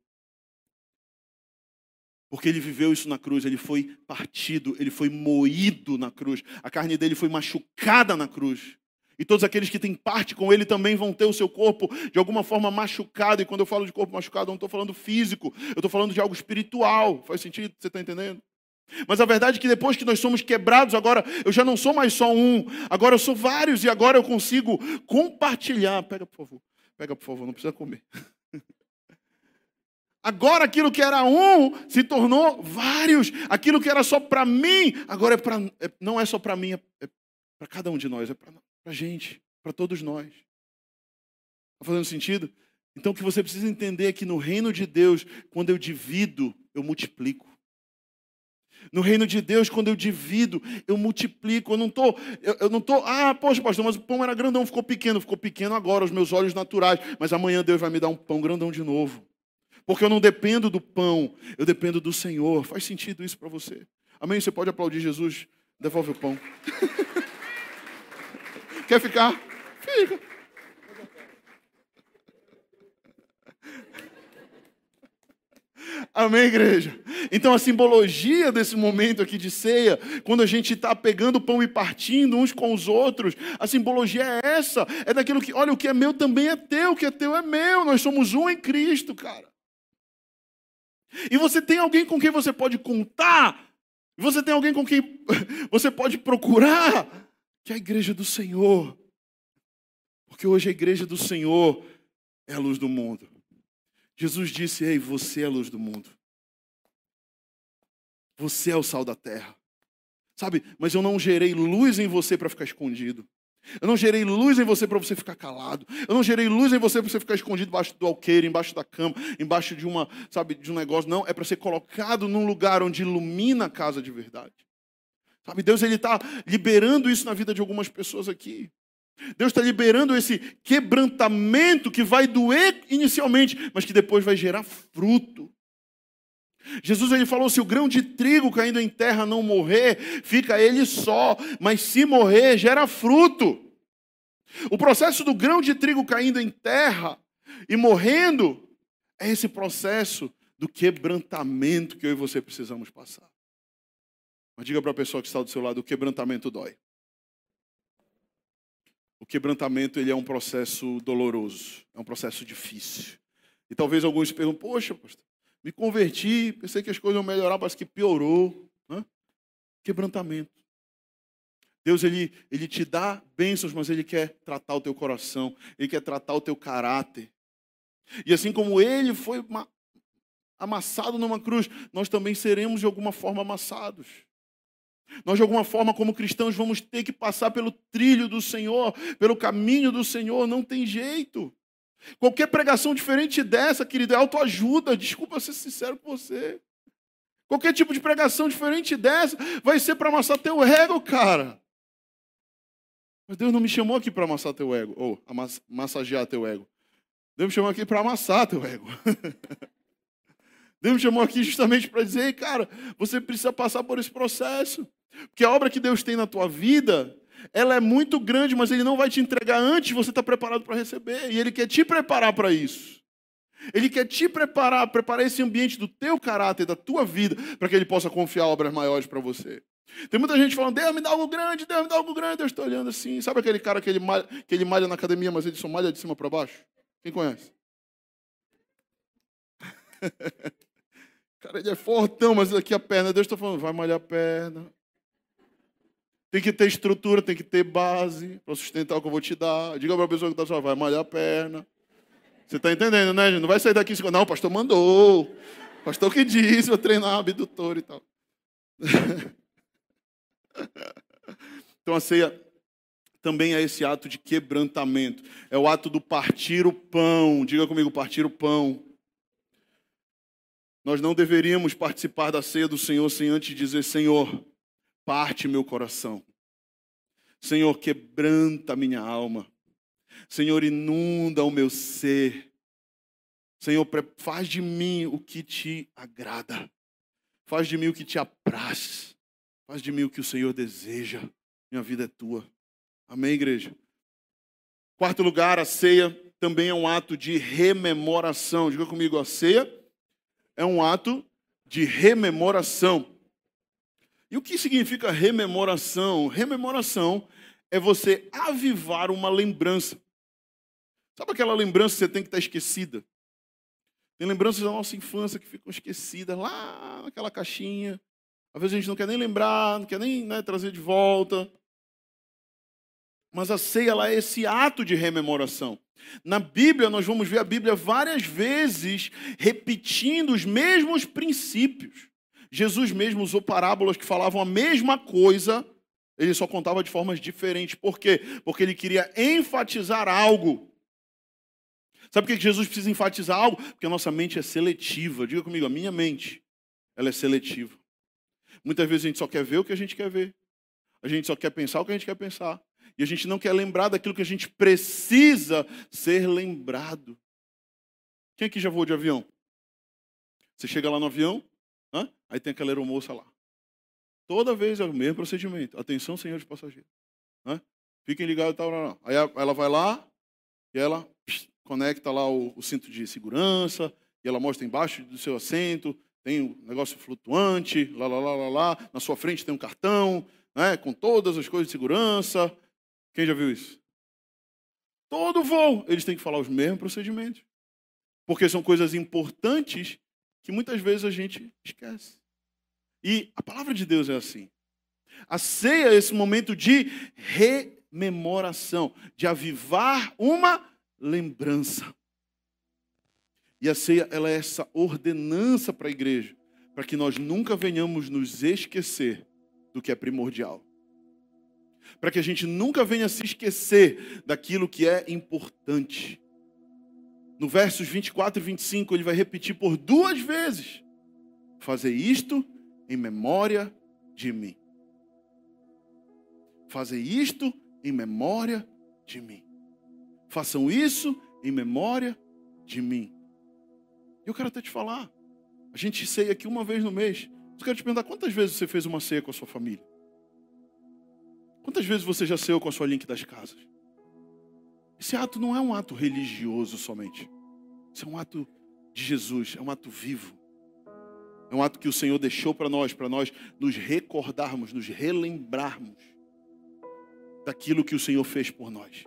S2: Porque ele viveu isso na cruz, ele foi partido, ele foi moído na cruz, a carne dele foi machucada na cruz. E todos aqueles que têm parte com ele também vão ter o seu corpo de alguma forma machucado. E quando eu falo de corpo machucado, eu não estou falando físico, eu estou falando de algo espiritual. Faz sentido? Você está entendendo? Mas a verdade é que depois que nós somos quebrados, agora eu já não sou mais só um, agora eu sou vários e agora eu consigo compartilhar. Pega, por favor. Pega, por favor, não precisa comer. [laughs] Agora aquilo que era um se tornou vários. Aquilo que era só para mim, agora é pra, é, não é só para mim, é, é para cada um de nós, é para a gente, para todos nós. Está fazendo sentido? Então o que você precisa entender é que no reino de Deus, quando eu divido, eu multiplico. No reino de Deus, quando eu divido, eu multiplico. Eu não estou, eu, eu, não tô, ah, poxa, pastor, mas o pão era grandão, ficou pequeno, ficou pequeno agora, os meus olhos naturais. Mas amanhã Deus vai me dar um pão grandão de novo. Porque eu não dependo do pão, eu dependo do Senhor. Faz sentido isso para você? Amém? Você pode aplaudir Jesus? Devolve o pão. [laughs] Quer ficar? Fica. Amém, igreja? Então, a simbologia desse momento aqui de ceia, quando a gente está pegando o pão e partindo uns com os outros, a simbologia é essa: é daquilo que, olha, o que é meu também é teu, o que é teu é meu, nós somos um em Cristo, cara. E você tem alguém com quem você pode contar, você tem alguém com quem [laughs] você pode procurar, que é a igreja do Senhor. Porque hoje a igreja do Senhor é a luz do mundo. Jesus disse: Ei, você é a luz do mundo. Você é o sal da terra. Sabe, mas eu não gerei luz em você para ficar escondido. Eu não gerei luz em você para você ficar calado. Eu não gerei luz em você para você ficar escondido embaixo do alqueire, embaixo da cama, embaixo de uma, sabe, de um negócio. Não, é para ser colocado num lugar onde ilumina a casa de verdade. Sabe, Deus ele está liberando isso na vida de algumas pessoas aqui. Deus está liberando esse quebrantamento que vai doer inicialmente, mas que depois vai gerar fruto. Jesus ele falou: se o grão de trigo caindo em terra não morrer, fica ele só, mas se morrer, gera fruto. O processo do grão de trigo caindo em terra e morrendo é esse processo do quebrantamento que eu e você precisamos passar. Mas diga para a pessoa que está do seu lado: o quebrantamento dói. O quebrantamento ele é um processo doloroso, é um processo difícil. E talvez alguns perguntem: poxa, pastor, me converti, pensei que as coisas iam melhorar, parece que piorou. Né? Quebrantamento. Deus ele, ele te dá bênçãos, mas ele quer tratar o teu coração, ele quer tratar o teu caráter. E assim como ele foi amassado numa cruz, nós também seremos de alguma forma amassados. Nós, de alguma forma, como cristãos, vamos ter que passar pelo trilho do Senhor, pelo caminho do Senhor, não tem jeito. Qualquer pregação diferente dessa, querido, é autoajuda. Desculpa ser sincero com você. Qualquer tipo de pregação diferente dessa vai ser para amassar teu ego, cara. Mas Deus não me chamou aqui para amassar teu ego, ou massagear teu ego. Deus me chamou aqui para amassar teu ego. [laughs] Deus me chamou aqui justamente para dizer, cara, você precisa passar por esse processo. Porque a obra que Deus tem na tua vida, ela é muito grande, mas Ele não vai te entregar antes você estar preparado para receber. E Ele quer te preparar para isso. Ele quer te preparar, preparar esse ambiente do teu caráter, da tua vida, para que Ele possa confiar obras maiores para você. Tem muita gente falando, Deus me dá algo grande, Deus me dá algo grande. Deus está olhando assim. Sabe aquele cara que ele, malha, que ele malha na academia, mas ele só malha de cima para baixo? Quem conhece? [laughs] cara, ele é fortão, mas aqui a perna, Deus está falando, vai malhar a perna. Tem que ter estrutura, tem que ter base para sustentar o que eu vou te dar. Diga para a pessoa que está só, vai malhar a perna. Você está entendendo, né, gente? Não vai sair daqui e não, o pastor mandou. O pastor que disse, vou treinar abdutor e tal. [laughs] então a ceia também é esse ato de quebrantamento. É o ato do partir o pão. Diga comigo, partir o pão. Nós não deveríamos participar da ceia do Senhor sem antes dizer: Senhor, parte meu coração. Senhor, quebranta minha alma. Senhor, inunda o meu ser. Senhor, faz de mim o que te agrada. Faz de mim o que te apraz. Faz de mim o que o Senhor deseja. Minha vida é tua. Amém, igreja? Quarto lugar, a ceia também é um ato de rememoração. Diga comigo, a ceia é um ato de rememoração. E o que significa rememoração? Rememoração é você avivar uma lembrança. Sabe aquela lembrança que você tem que estar esquecida? Tem lembranças da nossa infância que ficam esquecidas lá naquela caixinha. Às vezes a gente não quer nem lembrar, não quer nem né, trazer de volta. Mas a ceia é esse ato de rememoração. Na Bíblia, nós vamos ver a Bíblia várias vezes repetindo os mesmos princípios. Jesus mesmo usou parábolas que falavam a mesma coisa, ele só contava de formas diferentes. Por quê? Porque ele queria enfatizar algo. Sabe por que Jesus precisa enfatizar algo? Porque a nossa mente é seletiva. Diga comigo, a minha mente, ela é seletiva. Muitas vezes a gente só quer ver o que a gente quer ver. A gente só quer pensar o que a gente quer pensar. E a gente não quer lembrar daquilo que a gente precisa ser lembrado. Quem aqui já voou de avião? Você chega lá no avião, aí tem aquela aeromoça lá. Toda vez é o mesmo procedimento. Atenção, senhor de passageiro. Fiquem ligados. Tal. Aí ela vai lá e ela psh, conecta lá o, o, cinto de segurança e ela mostra embaixo do seu assento tem um negócio flutuante, lá, lá, lá, lá, lá. Na sua frente tem um cartão, né, com todas as coisas de segurança. Quem já viu isso? Todo voo, eles têm que falar os mesmos procedimentos. Porque são coisas importantes que muitas vezes a gente esquece. E a palavra de Deus é assim. A ceia é esse momento de rememoração, de avivar uma lembrança. E a ceia ela é essa ordenança para a igreja, para que nós nunca venhamos nos esquecer do que é primordial para que a gente nunca venha se esquecer daquilo que é importante. No versos 24 e 25, ele vai repetir por duas vezes: Fazer isto em memória de mim. Fazer isto em memória de mim. Façam isso em memória de mim. Eu quero até te falar. A gente ceia aqui uma vez no mês. Eu quero te perguntar quantas vezes você fez uma ceia com a sua família? Quantas vezes você já ceou com a sua link das casas? Esse ato não é um ato religioso somente. Isso é um ato de Jesus, é um ato vivo. É um ato que o Senhor deixou para nós, para nós nos recordarmos, nos relembrarmos daquilo que o Senhor fez por nós.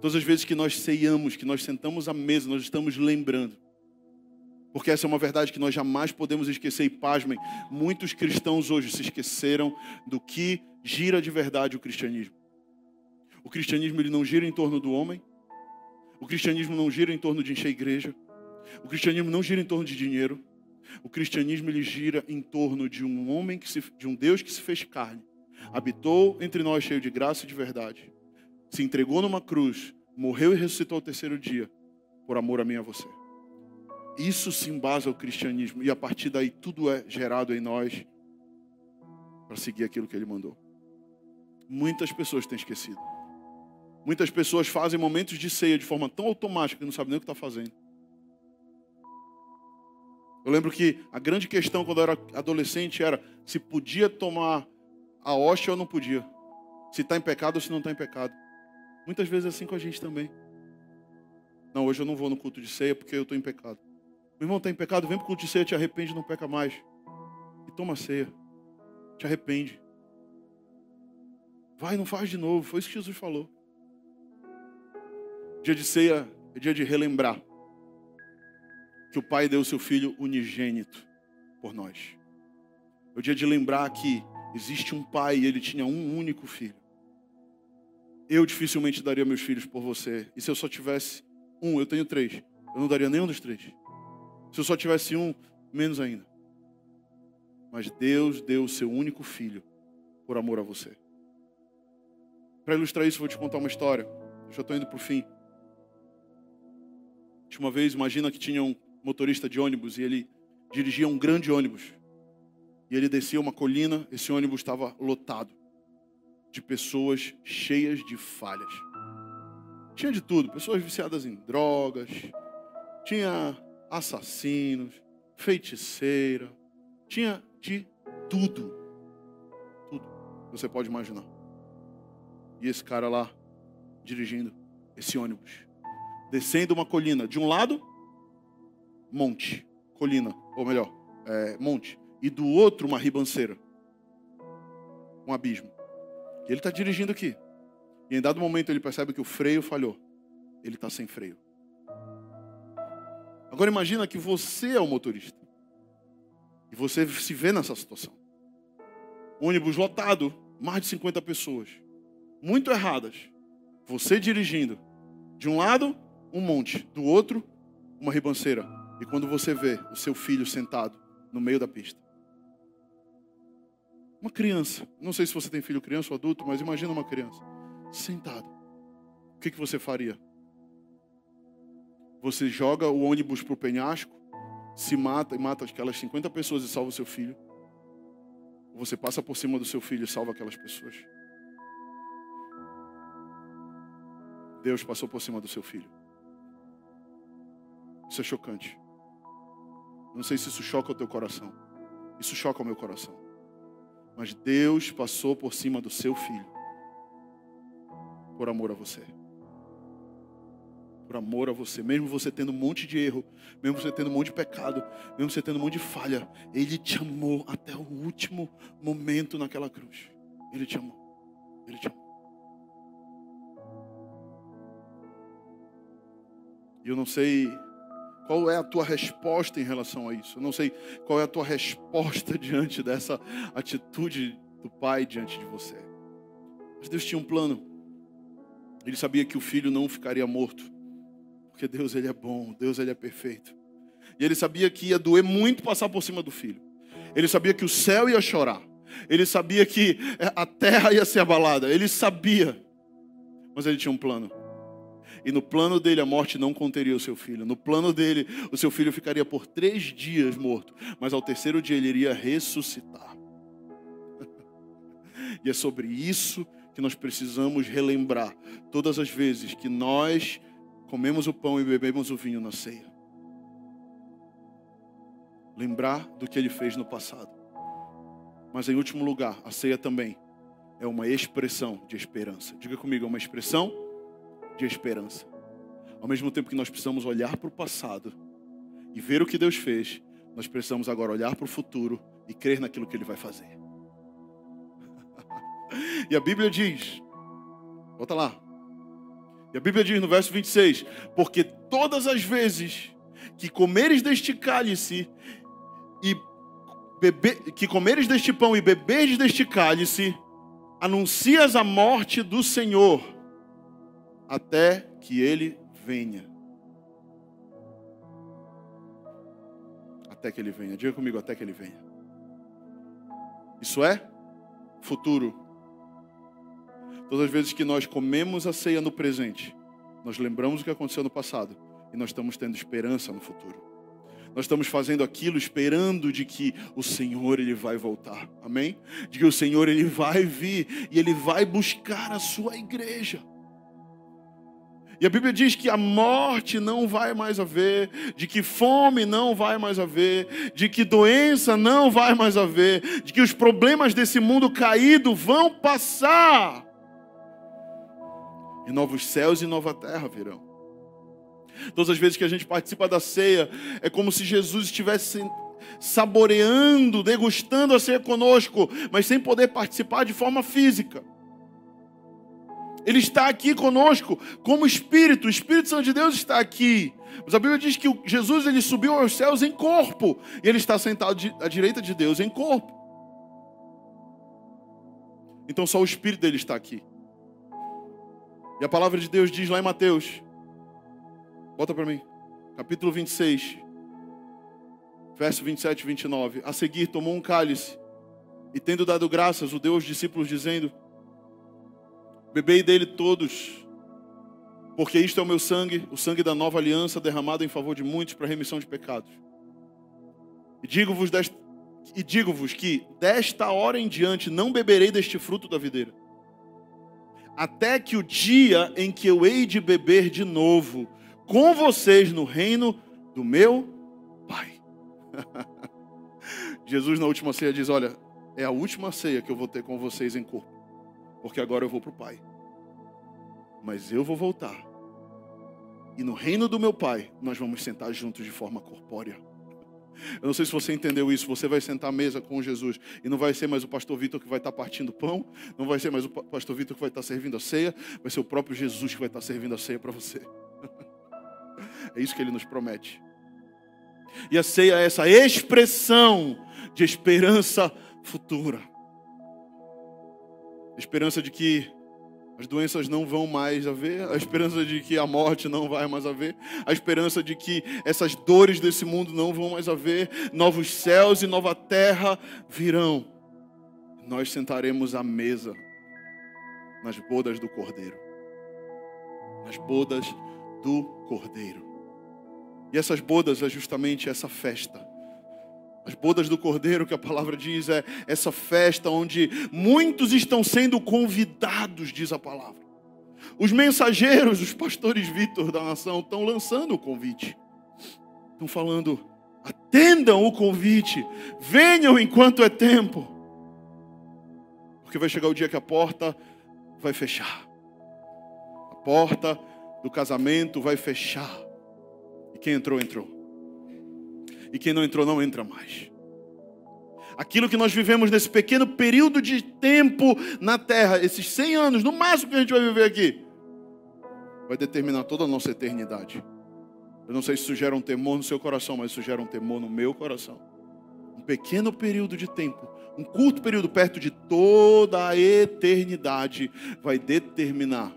S2: Todas as vezes que nós ceiamos, que nós sentamos à mesa, nós estamos lembrando. Porque essa é uma verdade que nós jamais podemos esquecer. E pasmem, muitos cristãos hoje se esqueceram do que gira de verdade o cristianismo. O cristianismo ele não gira em torno do homem. O cristianismo não gira em torno de encher igreja. O cristianismo não gira em torno de dinheiro. O cristianismo ele gira em torno de um homem que se, de um Deus que se fez carne, habitou entre nós cheio de graça e de verdade, se entregou numa cruz, morreu e ressuscitou ao terceiro dia, por amor a mim e a você. Isso se embasa o cristianismo e a partir daí tudo é gerado em nós para seguir aquilo que ele mandou. Muitas pessoas têm esquecido. Muitas pessoas fazem momentos de ceia de forma tão automática que não sabem nem o que está fazendo. Eu lembro que a grande questão quando eu era adolescente era se podia tomar a hóstia ou não podia. Se está em pecado ou se não está em pecado. Muitas vezes é assim com a gente também. Não, hoje eu não vou no culto de ceia porque eu estou em pecado. Meu irmão está em pecado, vem para o culto de ceia, te arrepende, não peca mais. E toma ceia. Te arrepende. Vai, não faz de novo. Foi isso que Jesus falou. Dia de ceia é dia de relembrar que o Pai deu o seu Filho unigênito por nós. É o dia de lembrar que existe um Pai e ele tinha um único filho. Eu dificilmente daria meus filhos por você. E se eu só tivesse um, eu tenho três. Eu não daria nenhum dos três. Se eu só tivesse um, menos ainda. Mas Deus deu o seu único filho por amor a você. Para ilustrar isso, vou te contar uma história. Eu já estou indo para o fim. De uma vez, imagina que tinha um motorista de ônibus e ele dirigia um grande ônibus. E ele descia uma colina, esse ônibus estava lotado de pessoas cheias de falhas. Tinha de tudo, pessoas viciadas em drogas, tinha assassinos, feiticeira, tinha de tudo. Tudo você pode imaginar. E esse cara lá dirigindo esse ônibus, descendo uma colina, de um lado monte, colina, ou melhor, é, monte, e do outro uma ribanceira, um abismo. E ele está dirigindo aqui. E em dado momento ele percebe que o freio falhou. Ele está sem freio. Agora imagina que você é o motorista. E você se vê nessa situação. Ônibus lotado, mais de 50 pessoas. Muito erradas. Você dirigindo. De um lado, um monte. Do outro, uma ribanceira. E quando você vê o seu filho sentado no meio da pista. Uma criança, não sei se você tem filho criança ou adulto, mas imagina uma criança sentado. O que, que você faria? Você joga o ônibus para o penhasco, se mata e mata aquelas 50 pessoas e salva o seu filho. Ou você passa por cima do seu filho e salva aquelas pessoas. Deus passou por cima do seu filho. Isso é chocante. Não sei se isso choca o teu coração. Isso choca o meu coração. Mas Deus passou por cima do seu filho. Por amor a você. Por amor a você. Mesmo você tendo um monte de erro. Mesmo você tendo um monte de pecado. Mesmo você tendo um monte de falha. Ele te amou até o último momento naquela cruz. Ele te amou. Ele te amou. E eu não sei qual é a tua resposta em relação a isso? Eu não sei qual é a tua resposta [laughs] diante dessa atitude do pai diante de você. Mas Deus tinha um plano. Ele sabia que o filho não ficaria morto. Porque Deus ele é bom, Deus ele é perfeito. E ele sabia que ia doer muito passar por cima do filho. Ele sabia que o céu ia chorar. Ele sabia que a terra ia ser abalada. Ele sabia. Mas ele tinha um plano. E no plano dele, a morte não conteria o seu filho. No plano dele, o seu filho ficaria por três dias morto. Mas ao terceiro dia, ele iria ressuscitar. [laughs] e é sobre isso que nós precisamos relembrar todas as vezes que nós comemos o pão e bebemos o vinho na ceia. lembrar do que ele fez no passado. Mas em último lugar, a ceia também é uma expressão de esperança. Diga comigo, é uma expressão de esperança. Ao mesmo tempo que nós precisamos olhar para o passado e ver o que Deus fez, nós precisamos agora olhar para o futuro e crer naquilo que Ele vai fazer. [laughs] e a Bíblia diz, volta lá. E a Bíblia diz no verso 26: Porque todas as vezes que comeres deste cálice e beber, que comeres deste pão e beberes deste cálice, anuncias a morte do Senhor até que ele venha. Até que ele venha. Diga comigo, até que ele venha. Isso é futuro. Todas as vezes que nós comemos a ceia no presente, nós lembramos o que aconteceu no passado e nós estamos tendo esperança no futuro. Nós estamos fazendo aquilo esperando de que o Senhor ele vai voltar. Amém? De que o Senhor ele vai vir e ele vai buscar a sua igreja. E a Bíblia diz que a morte não vai mais haver, de que fome não vai mais haver, de que doença não vai mais haver, de que os problemas desse mundo caído vão passar. E novos céus e nova terra virão. Todas as vezes que a gente participa da ceia, é como se Jesus estivesse saboreando, degustando a ceia conosco, mas sem poder participar de forma física. Ele está aqui conosco como Espírito, o Espírito Santo de Deus está aqui. Mas a Bíblia diz que Jesus ele subiu aos céus em corpo, e ele está sentado à direita de Deus em corpo. Então só o Espírito dele está aqui. E a palavra de Deus diz lá em Mateus, Bota para mim. Capítulo 26, verso 27 e 29. A seguir, tomou um cálice e, tendo dado graças, o deu aos discípulos, dizendo: Bebei dele todos, porque isto é o meu sangue, o sangue da nova aliança, derramado em favor de muitos para remissão de pecados. E digo-vos e digo-vos que desta hora em diante não beberei deste fruto da videira, até que o dia em que eu hei de beber de novo com vocês no reino do meu Pai. [laughs] Jesus, na última ceia, diz: Olha, é a última ceia que eu vou ter com vocês em corpo, porque agora eu vou para o Pai. Mas eu vou voltar, e no reino do meu Pai, nós vamos sentar juntos de forma corpórea. Eu não sei se você entendeu isso. Você vai sentar à mesa com Jesus e não vai ser mais o pastor Vitor que vai estar partindo pão, não vai ser mais o pastor Vitor que vai estar servindo a ceia, vai ser o próprio Jesus que vai estar servindo a ceia para você. [laughs] É isso que ele nos promete. E a ceia é essa expressão de esperança futura. Esperança de que as doenças não vão mais haver, a esperança de que a morte não vai mais haver, a esperança de que essas dores desse mundo não vão mais haver, novos céus e nova terra virão. Nós sentaremos à mesa nas bodas do Cordeiro. Nas bodas do Cordeiro. E essas bodas é justamente essa festa. As bodas do Cordeiro, que a palavra diz, é essa festa onde muitos estão sendo convidados, diz a palavra. Os mensageiros, os pastores Vitor da nação, estão lançando o convite. Estão falando: atendam o convite, venham enquanto é tempo. Porque vai chegar o dia que a porta vai fechar. A porta do casamento vai fechar. E quem entrou, entrou. E quem não entrou, não entra mais. Aquilo que nós vivemos nesse pequeno período de tempo na terra, esses 100 anos, no máximo que a gente vai viver aqui, vai determinar toda a nossa eternidade. Eu não sei se isso gera um temor no seu coração, mas isso gera um temor no meu coração. Um pequeno período de tempo, um curto período perto de toda a eternidade, vai determinar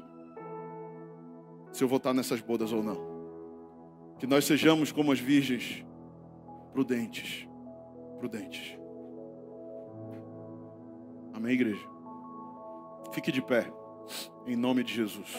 S2: se eu vou estar nessas bodas ou não. Que nós sejamos como as virgens, prudentes. Prudentes. Amém, igreja? Fique de pé, em nome de Jesus.